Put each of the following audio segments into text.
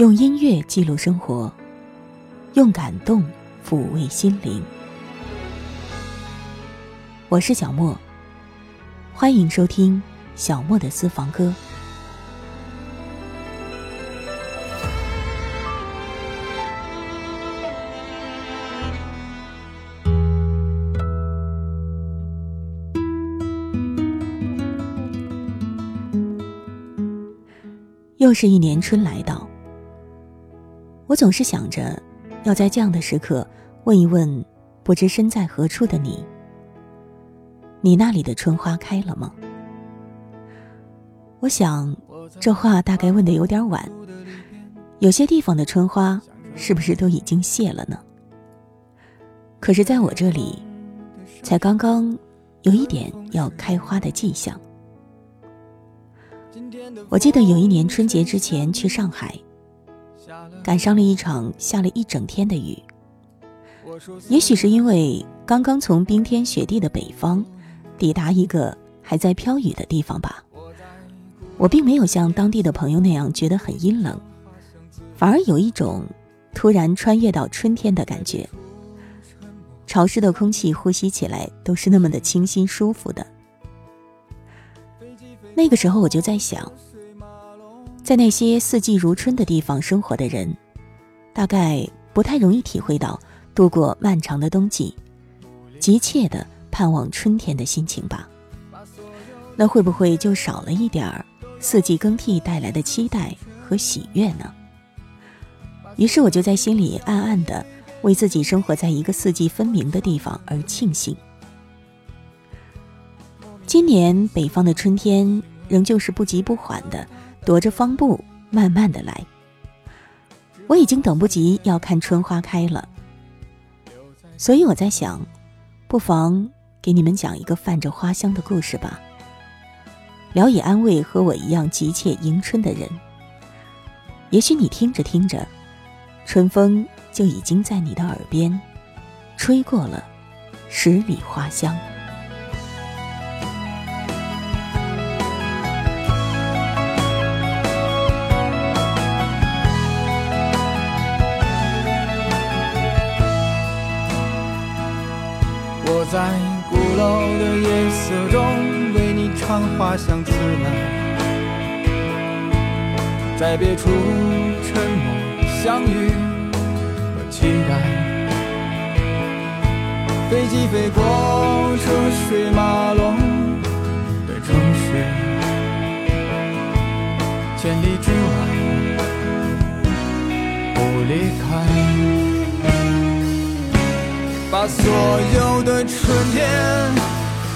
用音乐记录生活，用感动抚慰心灵。我是小莫，欢迎收听小莫的私房歌。又是一年春来到。我总是想着，要在这样的时刻问一问，不知身在何处的你：你那里的春花开了吗？我想，这话大概问的有点晚。有些地方的春花，是不是都已经谢了呢？可是，在我这里，才刚刚有一点要开花的迹象。我记得有一年春节之前去上海。赶上了一场下了一整天的雨，也许是因为刚刚从冰天雪地的北方抵达一个还在飘雨的地方吧，我并没有像当地的朋友那样觉得很阴冷，反而有一种突然穿越到春天的感觉。潮湿的空气呼吸起来都是那么的清新舒服的。那个时候我就在想。在那些四季如春的地方生活的人，大概不太容易体会到度过漫长的冬季，急切的盼望春天的心情吧。那会不会就少了一点儿四季更替带来的期待和喜悦呢？于是我就在心里暗暗的为自己生活在一个四季分明的地方而庆幸。今年北方的春天仍旧是不急不缓的。踱着方步，慢慢的来。我已经等不及要看春花开了，所以我在想，不妨给你们讲一个泛着花香的故事吧，聊以安慰和我一样急切迎春的人。也许你听着听着，春风就已经在你的耳边吹过了十里花香。为你唱花香自来。在别处沉默相遇和期待。飞机飞过车水马龙的城市，千里之外不离开。把所有的春天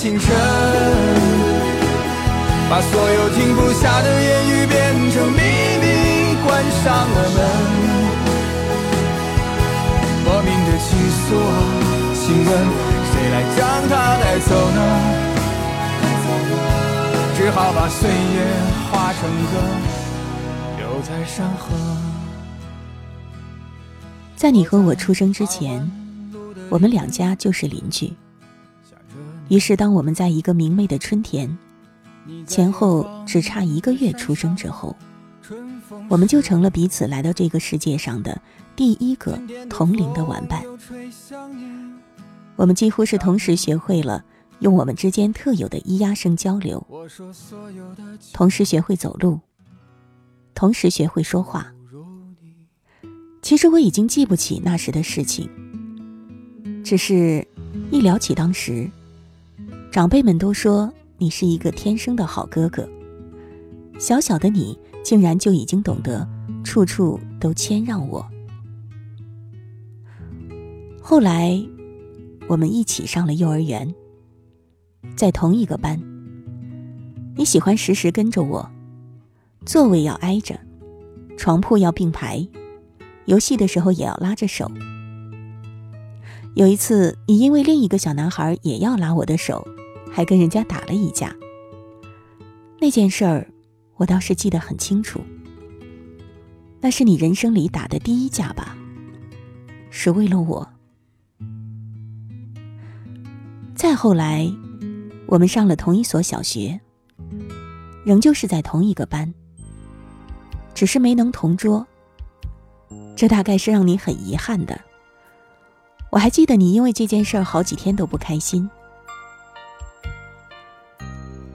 清晨把所有停不下的言语变成秘密，关上了门。莫名的情愫啊，请问谁来将它带走呢？只好把岁月化成歌，留在山河。在你和我出生之前，我们两家就是邻居。于是，当我们在一个明媚的春天，前后只差一个月出生之后，我们就成了彼此来到这个世界上的第一个同龄的玩伴。我们几乎是同时学会了用我们之间特有的咿呀声交流，同时学会走路，同时学会说话。其实我已经记不起那时的事情，只是，一聊起当时，长辈们都说你是一个天生的好哥哥。小小的你竟然就已经懂得处处都谦让我。后来，我们一起上了幼儿园，在同一个班。你喜欢时时跟着我，座位要挨着，床铺要并排。游戏的时候也要拉着手。有一次，你因为另一个小男孩也要拉我的手，还跟人家打了一架。那件事儿，我倒是记得很清楚。那是你人生里打的第一架吧？是为了我。再后来，我们上了同一所小学，仍旧是在同一个班，只是没能同桌。这大概是让你很遗憾的。我还记得你因为这件事儿好几天都不开心。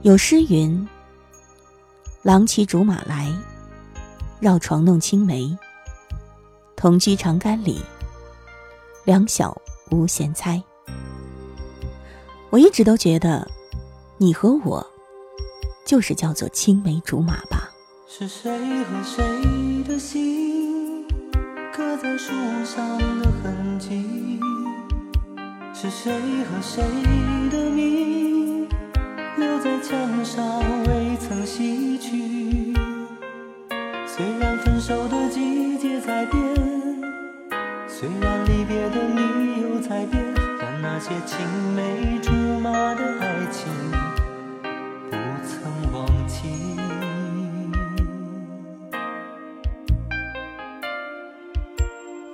有诗云：“郎骑竹马来，绕床弄青梅。同居长干里，两小无嫌猜。”我一直都觉得，你和我，就是叫做青梅竹马吧。是谁和谁的心？刻在树上的痕迹，是谁和谁的名在墙上未曾洗去？虽然分手的季节在变，虽然离别的理由在变，但那些青梅竹马的爱情不曾忘记。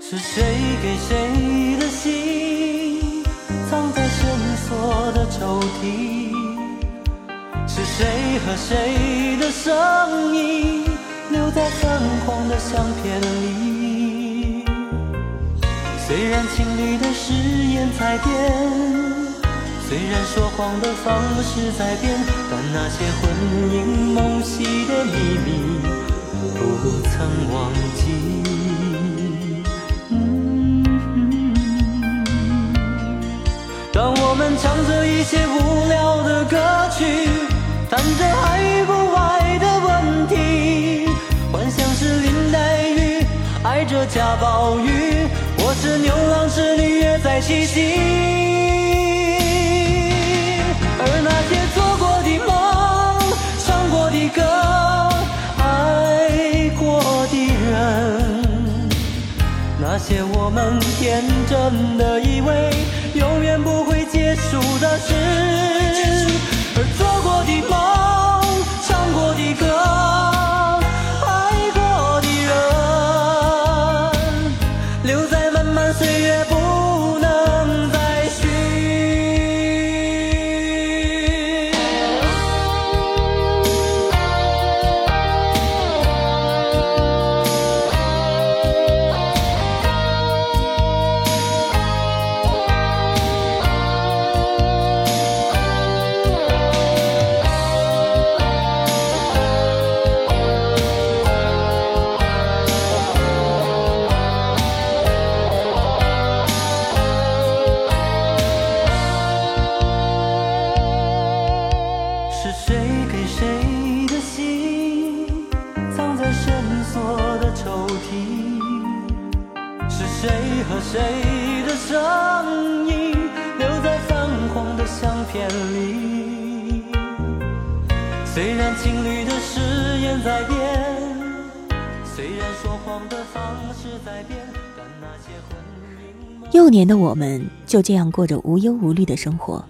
是谁给谁的信，藏在深锁的抽屉？是谁的声音，留在泛黄的相片里？虽然情侣的誓言在变，虽然说谎的方式在变，但那些魂萦梦系的秘密，不曾忘记。当我们唱着一些无聊的歌曲，爱与不爱的问题，幻想是林黛玉爱着贾宝玉，或是牛郎织女约在七夕。而那些做过的梦，唱过的歌，爱过的人，那些我们天真的以为永远不会。结束的事，年的我们就这样过着无忧无虑的生活，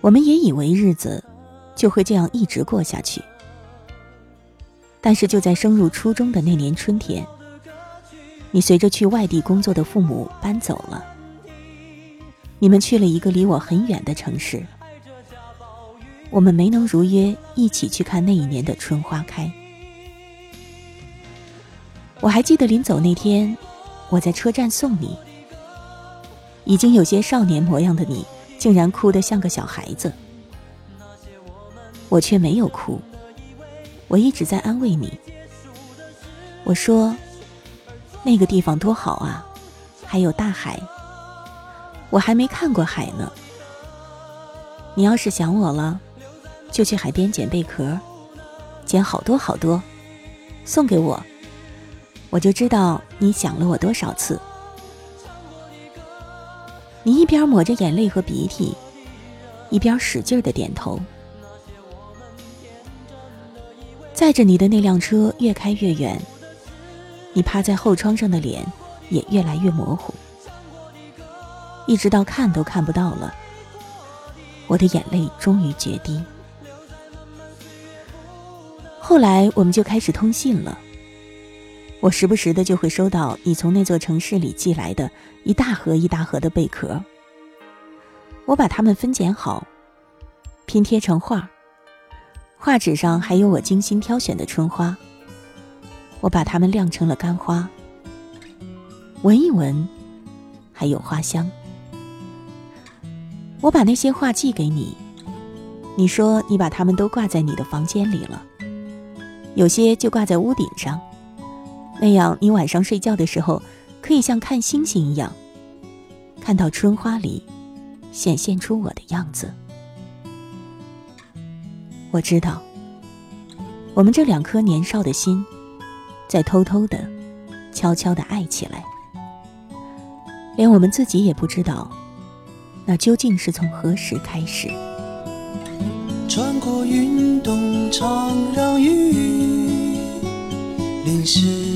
我们也以为日子就会这样一直过下去。但是就在升入初中的那年春天，你随着去外地工作的父母搬走了，你们去了一个离我很远的城市。我们没能如约一起去看那一年的春花开。我还记得临走那天，我在车站送你，已经有些少年模样的你，竟然哭得像个小孩子。我却没有哭，我一直在安慰你。我说：“那个地方多好啊，还有大海。我还没看过海呢。你要是想我了。”就去海边捡贝壳，捡好多好多，送给我，我就知道你想了我多少次。你一边抹着眼泪和鼻涕，一边使劲的点头。载着你的那辆车越开越远，你趴在后窗上的脸也越来越模糊，一直到看都看不到了。我的眼泪终于决堤。后来我们就开始通信了。我时不时的就会收到你从那座城市里寄来的一大盒一大盒的贝壳。我把它们分拣好，拼贴成画，画纸上还有我精心挑选的春花。我把它们晾成了干花，闻一闻，还有花香。我把那些画寄给你，你说你把它们都挂在你的房间里了。有些就挂在屋顶上，那样你晚上睡觉的时候，可以像看星星一样，看到春花里显现出我的样子。我知道，我们这两颗年少的心，在偷偷的、悄悄的爱起来，连我们自己也不知道，那究竟是从何时开始。穿过云动常让雨淋湿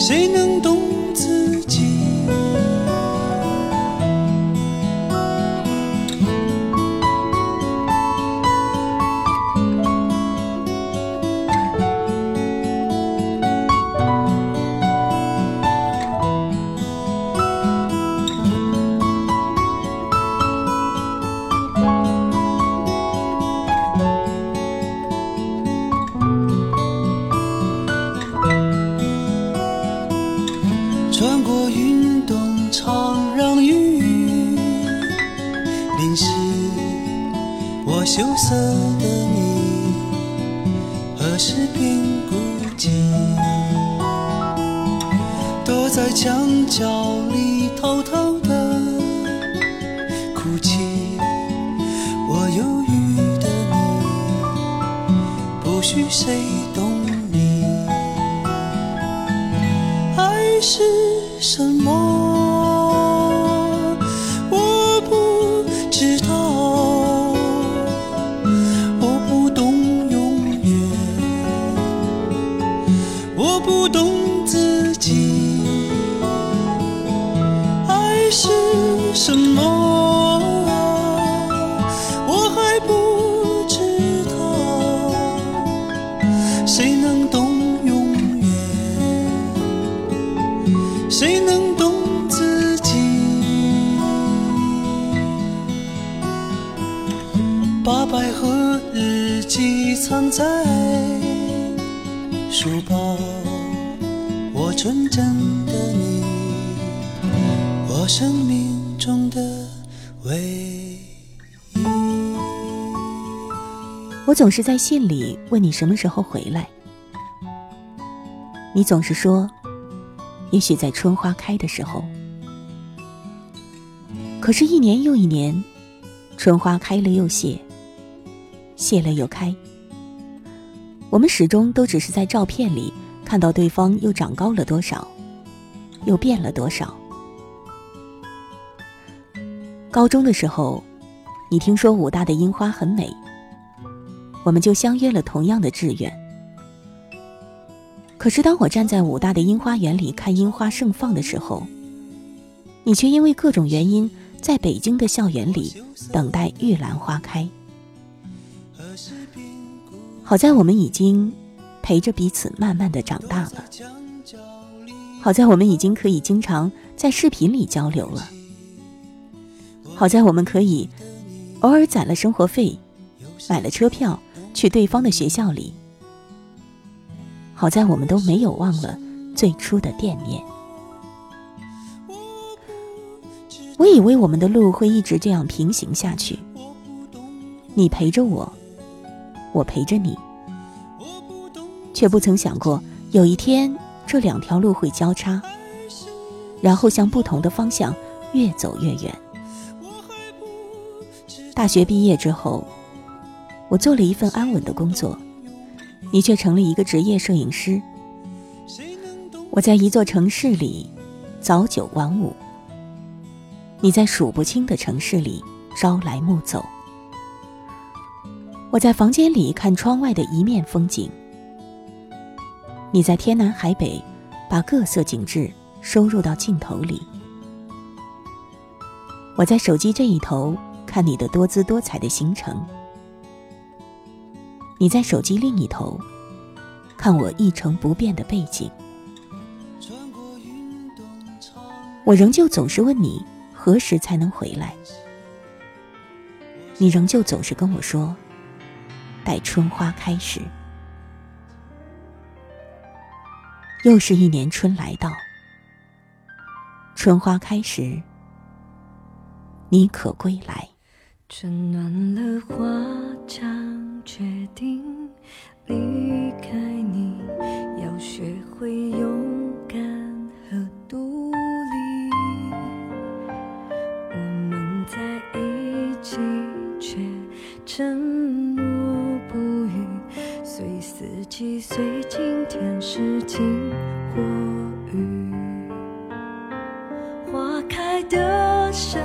谁能懂躲在墙角里偷偷的哭泣。我忧郁的你，不许谁懂你。爱是什么？日记藏在书包，我纯真的你，我生命。中的唯一。我总是在信里问你什么时候回来，你总是说，也许在春花开的时候。可是，一年又一年，春花开了又谢，谢了又开，我们始终都只是在照片里看到对方又长高了多少，又变了多少。高中的时候，你听说武大的樱花很美。我们就相约了同样的志愿。可是当我站在武大的樱花园里看樱花盛放的时候，你却因为各种原因在北京的校园里等待玉兰花开。好在我们已经陪着彼此慢慢的长大了，好在我们已经可以经常在视频里交流了，好在我们可以偶尔攒了生活费，买了车票。去对方的学校里，好在我们都没有忘了最初的惦念。我以为我们的路会一直这样平行下去，你陪着我，我陪着你，却不曾想过有一天这两条路会交叉，然后向不同的方向越走越远。大学毕业之后。我做了一份安稳的工作，你却成了一个职业摄影师。我在一座城市里早九晚五，你在数不清的城市里朝来暮走。我在房间里看窗外的一面风景，你在天南海北把各色景致收入到镜头里。我在手机这一头看你的多姿多彩的行程。你在手机另一头，看我一成不变的背景。我仍旧总是问你何时才能回来，你仍旧总是跟我说，待春花开时。又是一年春来到，春花开时，你可归来？春暖了，花场。决定离开你，要学会勇敢和独立。我们在一起，却沉默，四季，随晴天，是晴或雨。花开的声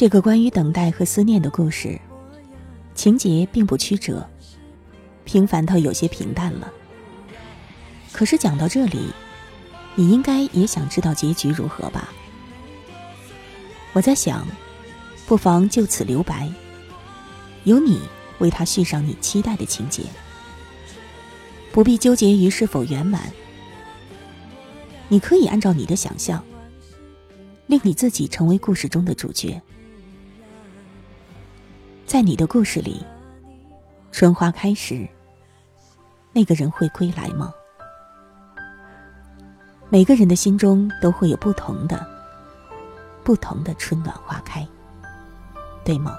这个关于等待和思念的故事，情节并不曲折，平凡到有些平淡了。可是讲到这里，你应该也想知道结局如何吧？我在想，不妨就此留白，由你为他续上你期待的情节，不必纠结于是否圆满。你可以按照你的想象，令你自己成为故事中的主角。在你的故事里，春花开时，那个人会归来吗？每个人的心中都会有不同的、不同的春暖花开，对吗？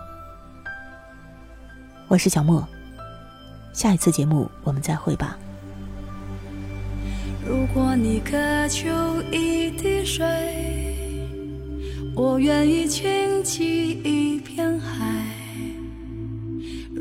我是小莫，下一次节目我们再会吧。如果你渴求一滴水，我愿意倾起一片海。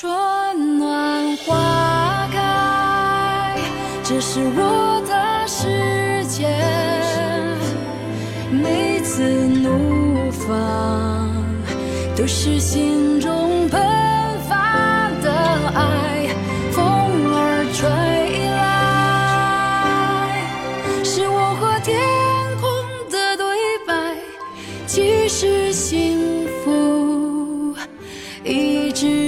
春暖花开，这是我的世界。每次怒放，都是心中喷发的爱。风儿吹来，是我和天空的对白，其实幸福，一直。